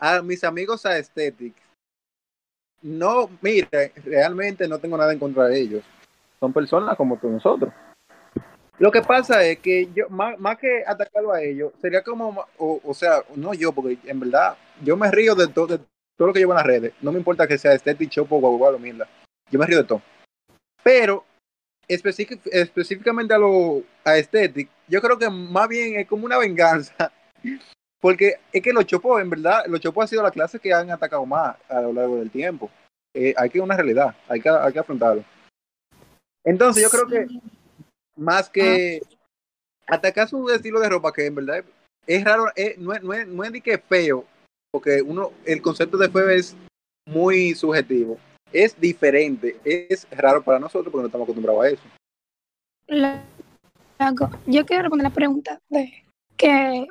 a mis amigos Aesthetics, no, mire, realmente no tengo nada en contra de ellos. Son personas como todos nosotros. Lo que pasa es que yo, más, que atacarlo a ellos, sería como, o, sea, no yo, porque en verdad, yo me río de, todo de todo lo que llevo en las redes. No me importa que sea Aesthetic, Chopo, o mierda. Yo me río de todo. Pero, específicamente a lo a Aesthetic, yo creo que más bien es como una venganza porque es que los chopos, en verdad, los chopos ha sido la clase que han atacado más a lo largo del tiempo. Eh, hay que una realidad, hay que, hay que afrontarlo. Entonces, yo creo que más que ah. atacar su estilo de ropa, que en verdad es raro, no, es, no, es, no es ni que feo, porque uno, el concepto de feo es muy subjetivo. Es diferente, es raro para nosotros porque no estamos acostumbrados a eso. Yo quiero responder la pregunta de que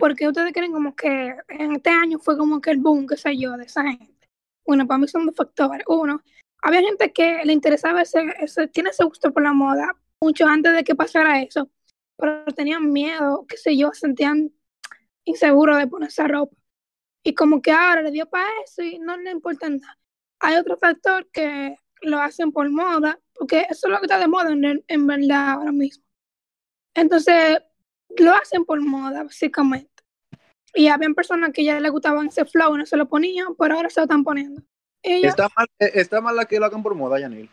porque ustedes creen como que en este año fue como que el boom, qué sé yo, de esa gente. Bueno, para mí son dos factores. Uno, había gente que le interesaba ese, ese, tiene ese gusto por la moda mucho antes de que pasara eso, pero tenían miedo, qué sé yo, sentían inseguros de ponerse ropa. Y como que ahora le dio para eso y no le importa nada. Hay otro factor que lo hacen por moda, porque eso es lo que está de moda en, en verdad ahora mismo. Entonces, lo hacen por moda, básicamente. Y habían personas que ya les gustaban ese flow y no se lo ponían, pero ahora se lo están poniendo. ¿Está, mal, eh, ¿Está mal la que lo hagan por moda, Yanil?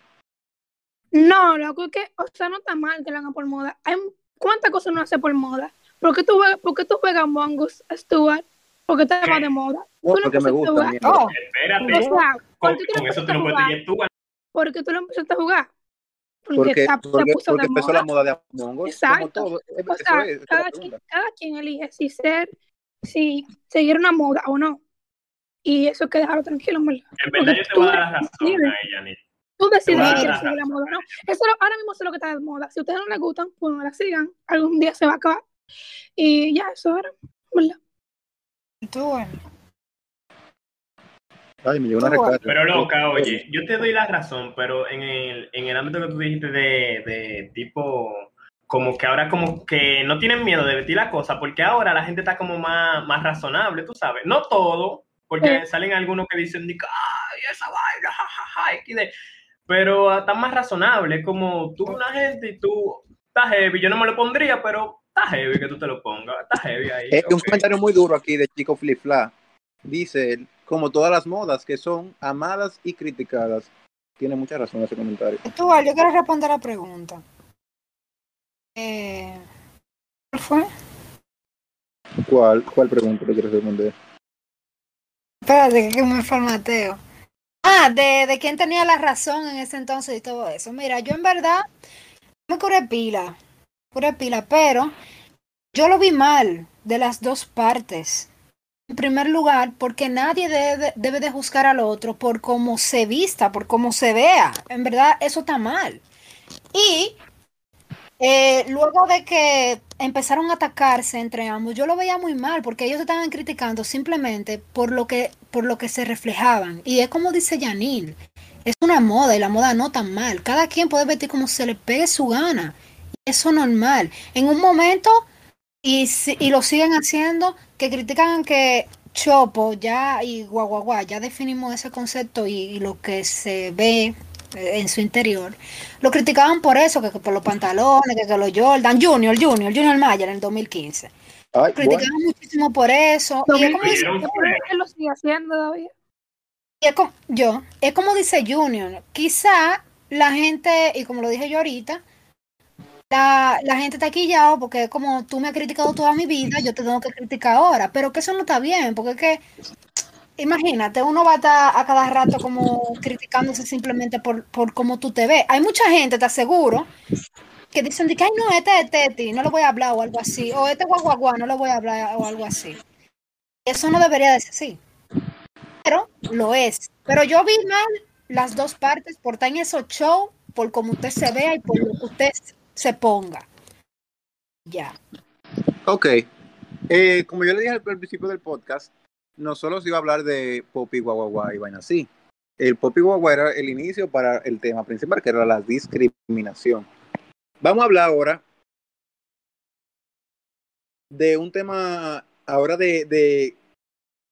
No, lo que, o sea, no está mal que lo hagan por moda. Hay, ¿Cuántas cosas no hace por moda? ¿Por qué tú, por qué tú juegas Mongus, Stuart? Porque está más de moda. No, porque me gusta. No, espérate. con, eso tú no puedes jugar. Porque tú lo empezaste a jugar. Porque, porque, porque empezó la moda de Among Us. Exacto. Todo, o sea, cada, quien, cada, quien, elige si ser si seguir una moda o no. Y eso hay que dejarlo tranquilo, ¿verdad? En verdad yo te voy a dar la razón a ella, Nick. Tú decides si quieres seguir la moda o no. Eso ahora mismo es lo que está de moda. Si a ustedes no les gustan, pues no la sigan. Algún día se va a acabar. Y ya, eso era, ¿verdad? Tú, bueno. Ay, me una recarga. Pero loca, oye, yo te doy la razón, pero en el, en el ámbito que tú dijiste de, de tipo como que ahora como que no tienen miedo de vestir la cosa, porque ahora la gente está como más, más razonable, tú sabes. No todo, porque salen algunos que dicen, ay, esa vaina, jajaja, pero está más razonable, como tú una gente y tú estás heavy, yo no me lo pondría, pero está heavy que tú te lo pongas, está heavy ahí. Es un comentario muy duro aquí de Chico Flip Dice, como todas las modas que son amadas y criticadas. Tiene mucha razón ese comentario. Tú, yo quiero responder la pregunta. Eh, ¿Cuál fue? ¿Cuál, cuál pregunta le quieres responder? Espérate, que me formateo. Ah, de, de quién tenía la razón en ese entonces y todo eso. Mira, yo en verdad me curé pila, curé pila, pero yo lo vi mal de las dos partes. En primer lugar, porque nadie debe, debe de juzgar al otro por cómo se vista, por cómo se vea. En verdad, eso está mal. Y eh, luego de que empezaron a atacarse entre ambos, yo lo veía muy mal porque ellos estaban criticando simplemente por lo que, por lo que se reflejaban. Y es como dice Janine, es una moda y la moda no tan mal. Cada quien puede vestir como se le pegue su gana. Eso normal. En un momento, y, y lo siguen haciendo, que critican que Chopo ya y Guaguaguá, ya definimos ese concepto y lo que se ve en su interior, lo criticaban por eso, que, por los pantalones, que, que los Jordan, Junior, Junior, Junior Mayer en el 2015. lo criticaban muchísimo por eso. y es como dice, lo sigue haciendo todavía. es como, yo, es como dice Junior, quizá la gente, y como lo dije yo ahorita, la, la gente está quillado porque como tú me has criticado toda mi vida, yo te tengo que criticar ahora, pero que eso no está bien, porque es que imagínate, uno va a estar a cada rato como criticándose simplemente por, por cómo tú te ves. Hay mucha gente, te aseguro, que dicen que, ay, no, este es Teti, no lo voy a hablar o algo así, o este guaguaguá, no lo voy a hablar o algo así. Eso no debería de ser así. Pero lo es. Pero yo vi mal las dos partes por en esos shows, por cómo usted se vea y por lo que usted se ponga. Ya. Ok. Eh, como yo le dije al principio del podcast, no solo se iba a hablar de Poppy Guaguaguá y vaina así. El Poppy Guaguaguá era el inicio para el tema principal, que era la discriminación. Vamos a hablar ahora de un tema, ahora de, de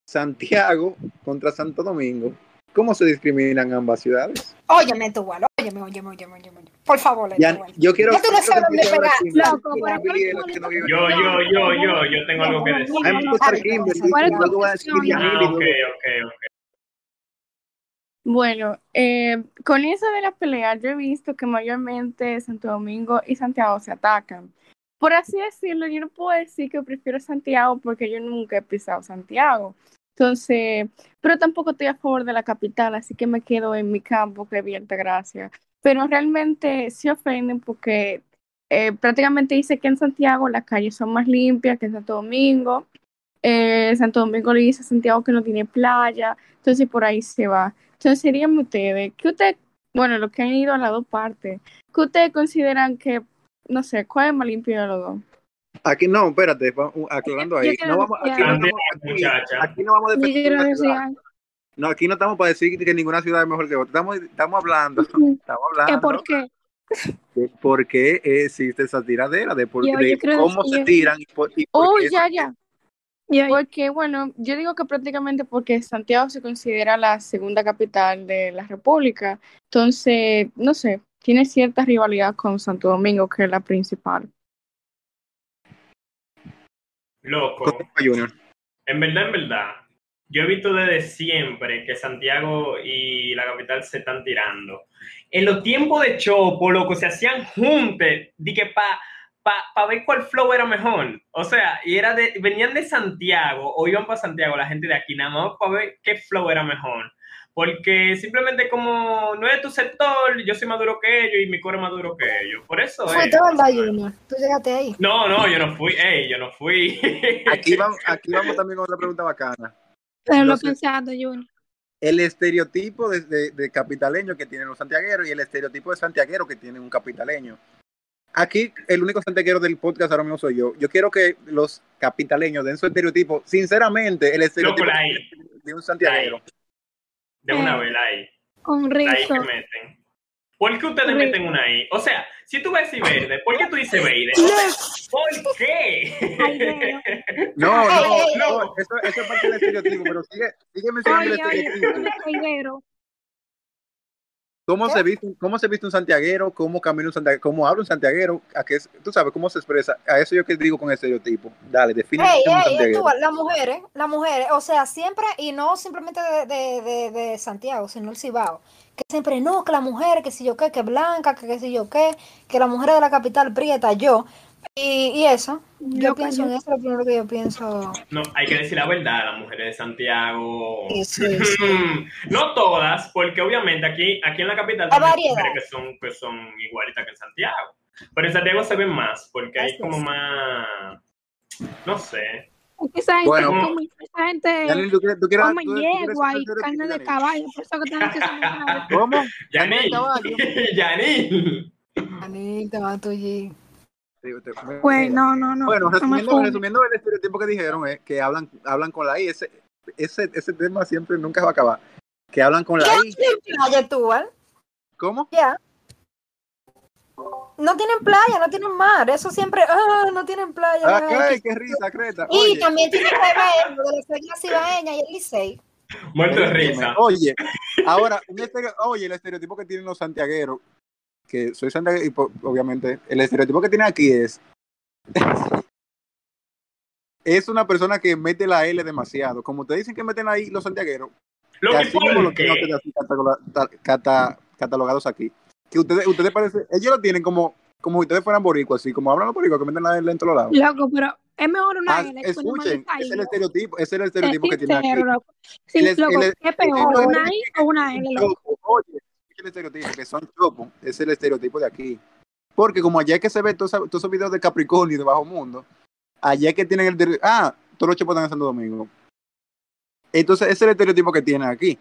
Santiago contra Santo Domingo. ¿Cómo se discriminan ambas ciudades? Óyeme, Por favor, Ya, yo quiero. Ya tú no sabes dónde pegar. Loco, que pero no ¿cuál vive, es los tu que no viven. Yo, yo, yo, yo, yo tengo algo que decir. Bueno, eh, con eso de la pelea, yo he visto que mayormente Santo Domingo y Santiago se atacan. Por así decirlo, yo no puedo decir que prefiero Santiago porque yo nunca he pisado Santiago. Entonces, pero tampoco estoy a favor de la capital, así que me quedo en mi campo, que bien, gracias. Pero realmente se ofenden porque eh, prácticamente dice que en Santiago las calles son más limpias que en Santo Domingo. Eh, Santo Domingo le dice a Santiago que no tiene playa, entonces por ahí se va. Entonces serían ustedes, que ustedes, bueno, los que han ido a las dos partes, que ustedes consideran que, no sé, ¿cuál es más limpio de los dos? Aquí no, espérate, uh, aclarando ahí. No vamos, aquí, no decir estamos, aquí, Muchacha. aquí no vamos a. No, aquí no estamos para decir que ninguna ciudad es mejor que otra. Estamos, estamos hablando, estamos ¿Que hablando por qué? de por qué existe esa tiradera, de, por, Yo- de yo cómo que se yo- tiran y por, y por Oh, qué ya, ya. Porque, bueno, yo digo que prácticamente porque Santiago se considera la segunda capital de la República, entonces, no sé, tiene cierta rivalidad con Santo Domingo, que es la principal. Loco. Junior. En verdad, en verdad, yo he visto desde siempre que Santiago y la capital se están tirando. En los tiempos de Chopo, loco, se hacían juntes, di que pa, pa, pa ver cuál flow era mejor. O sea, y era de, venían de Santiago o iban para Santiago la gente de aquí, nada más para ver qué flow era mejor. Porque simplemente como no es tu sector, yo soy más duro que ellos y mi core es más duro que ellos. Por eso Fue es. todo verdad, Junior. Tú llegaste ahí. No, no, yo no fui, ey, yo no fui. Aquí vamos, aquí vamos también con otra pregunta bacana. Pero no lo pensando, Junior. El estereotipo de, de- de capitaleño que tienen los santiagueros y el estereotipo de santiaguero que tiene un capitaleño. Aquí el único santiaguero del podcast ahora mismo soy yo. Yo quiero que los capitaleños den su estereotipo. Sinceramente, el estereotipo de un santiaguero. De una Eh. vez, la I. Con La I rizo. que meten. ¿Por qué ustedes Rizo. meten una I? O sea, si tú ves verde, ¿por qué tú dices verde? O sea, ¿Por qué? No, no, no, eso, eso es parte del estereotipo, pero sigue, sigue mencionando Oye, el oye, estereotipo. reguero. ¿Cómo ¿Qué? se, viste, ¿Cómo se viste un santiaguero? ¿Cómo camina un santiaguero? ¿Cómo habla un santiaguero? ¿A qué, es- tú sabes cómo se expresa? A eso yo que digo con estereotipo. Dale, define Ey, un ey, santiaguero. tú, las mujeres, las mujeres, o sea, siempre, y no simplemente de, de, de, de Santiago, sino el Cibao, que siempre, no, que la mujer, que si yo qué, que blanca, que, que si yo qué, que la mujer de la capital prieta, yo, y, y eso, yo Loca, pienso en eso, lo primero que yo pienso. No, hay que decir la verdad, las mujeres de Santiago. Sí, sí, sí. no todas, porque obviamente aquí, aquí en la capital hay mujeres que son, que son igualitas que en Santiago. Pero en Santiago se ven más, porque hay como más. No sé. Es que esa gente, Bueno. come- esa gente Yanil, ¿tú quieres, tú quieres, come tú- yegua ser y carne de Yanil? caballo. Por eso que están haciendo ¿Cómo? Yanil, caballo. Yanil. Anita, va usted- Pues no, no, no. Bueno, resumiendo, resumiendo el estereotipo que dijeron es que hablan, hablan con la I. Ese, ese, ese tema siempre nunca va a acabar. Que hablan con la I. playa tú, ¿eh? ¿Cómo? Ya. No tienen playa, no tienen mar, eso siempre, ah, no tienen playa. Ah, ay, qué, qué risa, Creta. Y Oye, también tienen que ver lo de la Cibaeña y el Licey. Muerto risa. Oye, ahora, un estere- oye, el estereotipo que tienen los santiagueros, que soy santiaguero, y obviamente, el estereotipo que tienen aquí es. es una persona que mete la L demasiado. Como te dicen que meten ahí los santiagueros, Lo que que así mismo por los cata- catalogados aquí. Que ustedes, ustedes parece, ellos lo tienen como, como si ustedes fueran boricuas, así, como hablan los boricuas, que meten la L en todos lados. Loco, pero es mejor una Ah, L. que escuchen, es el estereotipo, ese es el Es estereotipo que tienen aquí. loco. Sí, El es- loco, el- ¿qué peor? el- ¿Una I o una L? loco? Oye, el estereotipo, que son chopos, es el estereotipo de aquí. Porque como allá es que se ve todos esos videos de Capricornio y de Bajo Mundo, allá es que tienen el... de- Ah, todos los chopos están en Santo Domingo. Entonces, ese es el estereotipo que tienen aquí.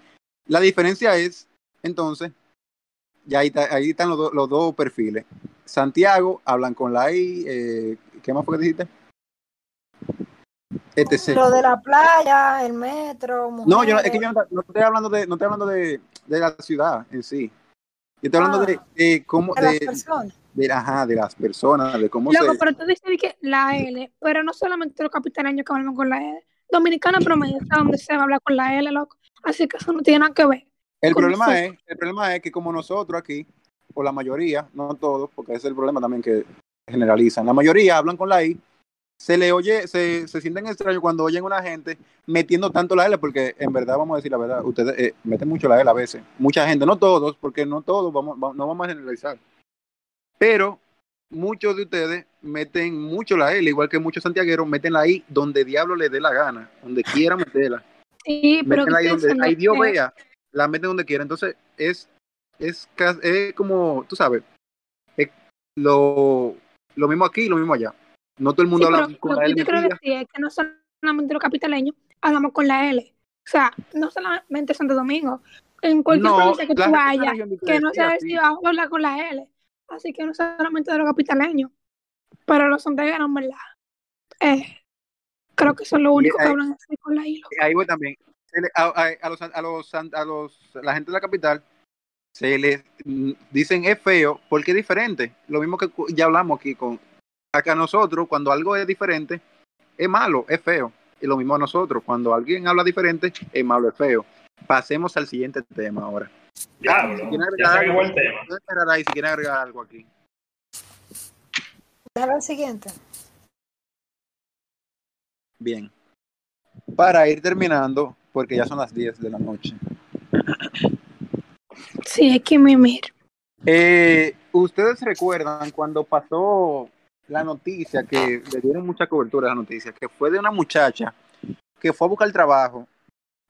La diferencia es, entonces, ya ahí, está- ahí están los, dos- los dos perfiles. Santiago, hablan con la I, eh, ¿qué más fue que dijiste? Etc. Lo de la playa, el metro, No, yo es que yo no, no estoy hablando de, no estoy hablando de, de la ciudad en sí. Yo estoy hablando de, Ah. de cómo, de las de, personas. de, ajá, de las personas, de cómo Loco, se. pero tú dices que la L, pero no solamente los capitaleños que hablan con la L. dominicana promedio es donde se va a hablar con la L, loco. Así que eso no tiene nada que ver. El problema, nosotros. es, el problema es que como nosotros aquí, o la mayoría, no todos, porque ese es el problema también que generalizan, la mayoría hablan con la I, se le oye, se, se sienten extraños cuando oyen a una gente metiendo tanto la L, porque en verdad, vamos a decir la verdad, ustedes eh, meten mucho la L a veces. Mucha gente, no todos, porque no todos, vamos, va- no vamos a generalizar. Pero muchos de ustedes meten mucho la L, igual que muchos santiagueros meten la I donde diablo le dé la gana, donde quiera meterla. Sí, pero ahí ¿qué donde ahí Dios vea, la meten donde quiera. Entonces, es, es, es como, tú sabes, es lo, lo mismo aquí, lo mismo allá. No todo el mundo Sí, habla pero con la que L yo quiero metida. decir es que no solamente los capitaleños hablamos con la L. O sea, no solamente Santo Domingo. En cualquier No, provincia que tú vayas, que no sí, sea si vas a hablar con la L. Así que no solamente de los capitaleños. Pero los santiagueros, verdad. Eh, creo que son los únicos que hablan así con la I. Ahí voy también. A, a- a los, a los, a los, la gente de la capital se les mm, dicen es feo porque es diferente. Lo mismo que ya hablamos aquí con acá nosotros, cuando algo es diferente, es malo, es feo. Y lo mismo a nosotros, cuando alguien habla diferente, es malo, es feo. Pasemos al siguiente tema ahora. Diablo, ¿Quieren ya algo? el tema. Ahí si quieren agregar algo aquí. Dale al siguiente. Bien. Para ir terminando, porque ya son las 10 de la noche. Sí, hay que mimir. Eh, ¿Ustedes recuerdan cuando pasó la noticia, que le dieron mucha cobertura a la noticia, que fue de una muchacha que fue a buscar trabajo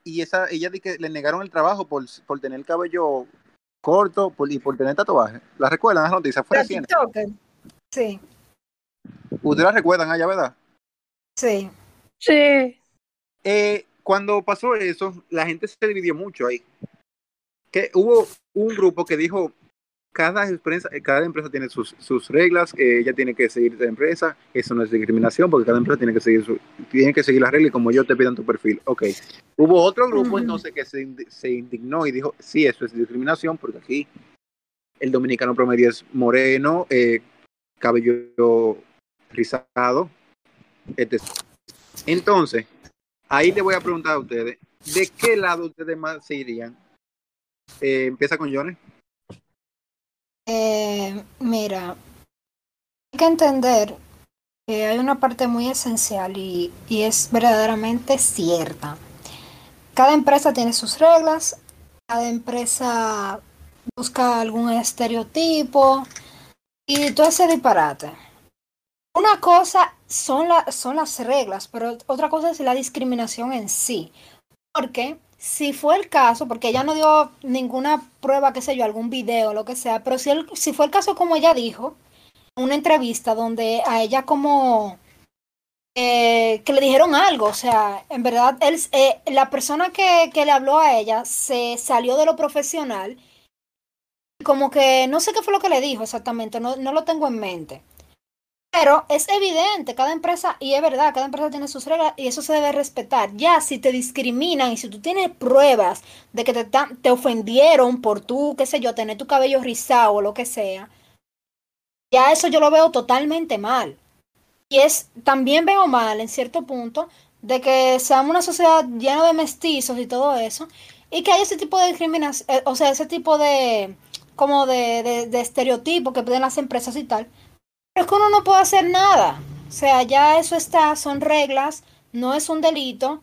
y esa ella di que le negaron el trabajo por, por tener el cabello corto por- y por tener tatuaje? ¿La recuerdan esa noticia? Fue. Sí, ¿Ustedes la recuerdan allá, verdad? sí. Sí. Eh, cuando pasó eso, la gente se dividió mucho ahí. Que hubo un grupo que dijo, cada empresa, cada empresa tiene sus, sus reglas, eh, ella tiene que seguir la empresa, eso no es discriminación, porque cada empresa tiene que seguir su, tiene que seguir las reglas y como yo te pidan tu perfil. Ok. Hubo otro grupo entonces que se, se indignó y dijo, sí, eso es discriminación, porque aquí el dominicano promedio es moreno, eh, cabello rizado, etc. Entonces, ahí le voy a preguntar a ustedes, ¿de qué lado ustedes más se irían? Eh, empieza con Johnny. Eh, mira, hay que entender que hay una parte muy esencial y, y es verdaderamente cierta. Cada empresa tiene sus reglas, cada empresa busca algún estereotipo y todo ese disparate. Una cosa son, son las reglas, pero otra cosa es la discriminación en sí. Porque si fue el caso, porque ella no dio ninguna prueba, qué sé yo, algún video, lo que sea, pero si, el- si fue el caso como ella dijo, una entrevista donde a ella como eh, que le dijeron algo, o sea, en verdad, él, eh, la persona que, que le habló a ella se salió de lo profesional, como que no sé qué fue lo que le dijo exactamente, no, no lo tengo en mente. Pero es evidente, cada empresa, y es verdad, cada empresa tiene sus reglas y eso se debe respetar. Ya si te discriminan y si tú tienes pruebas de que te, te ofendieron por tú, qué sé yo, tener tu cabello rizado o lo que sea, ya eso yo lo veo totalmente mal. Y es, también veo mal en cierto punto de que seamos una sociedad llena de mestizos y todo eso, y que hay ese tipo de discriminación, eh, o sea, ese tipo de, como de, de, de estereotipos que piden las empresas y tal. Es que uno no puede hacer nada. O sea, ya eso está, son reglas, no es un delito.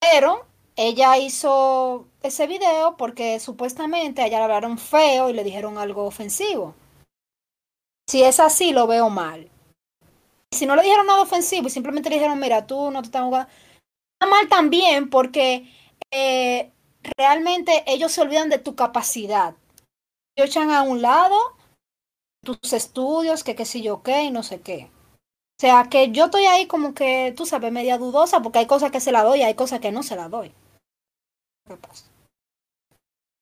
Pero ella hizo ese video porque supuestamente ella le hablaron feo y le dijeron algo ofensivo. Si es así, lo veo mal. Si no le dijeron nada ofensivo y simplemente le dijeron, mira, tú no te estás jugando. Está mal también porque eh, realmente ellos se olvidan de tu capacidad. Ellos echan a un lado tus estudios, que qué sé yo qué, y no sé qué. O sea, que yo estoy ahí como que, tú sabes, media dudosa, porque hay cosas que se la doy y hay cosas que no se la doy.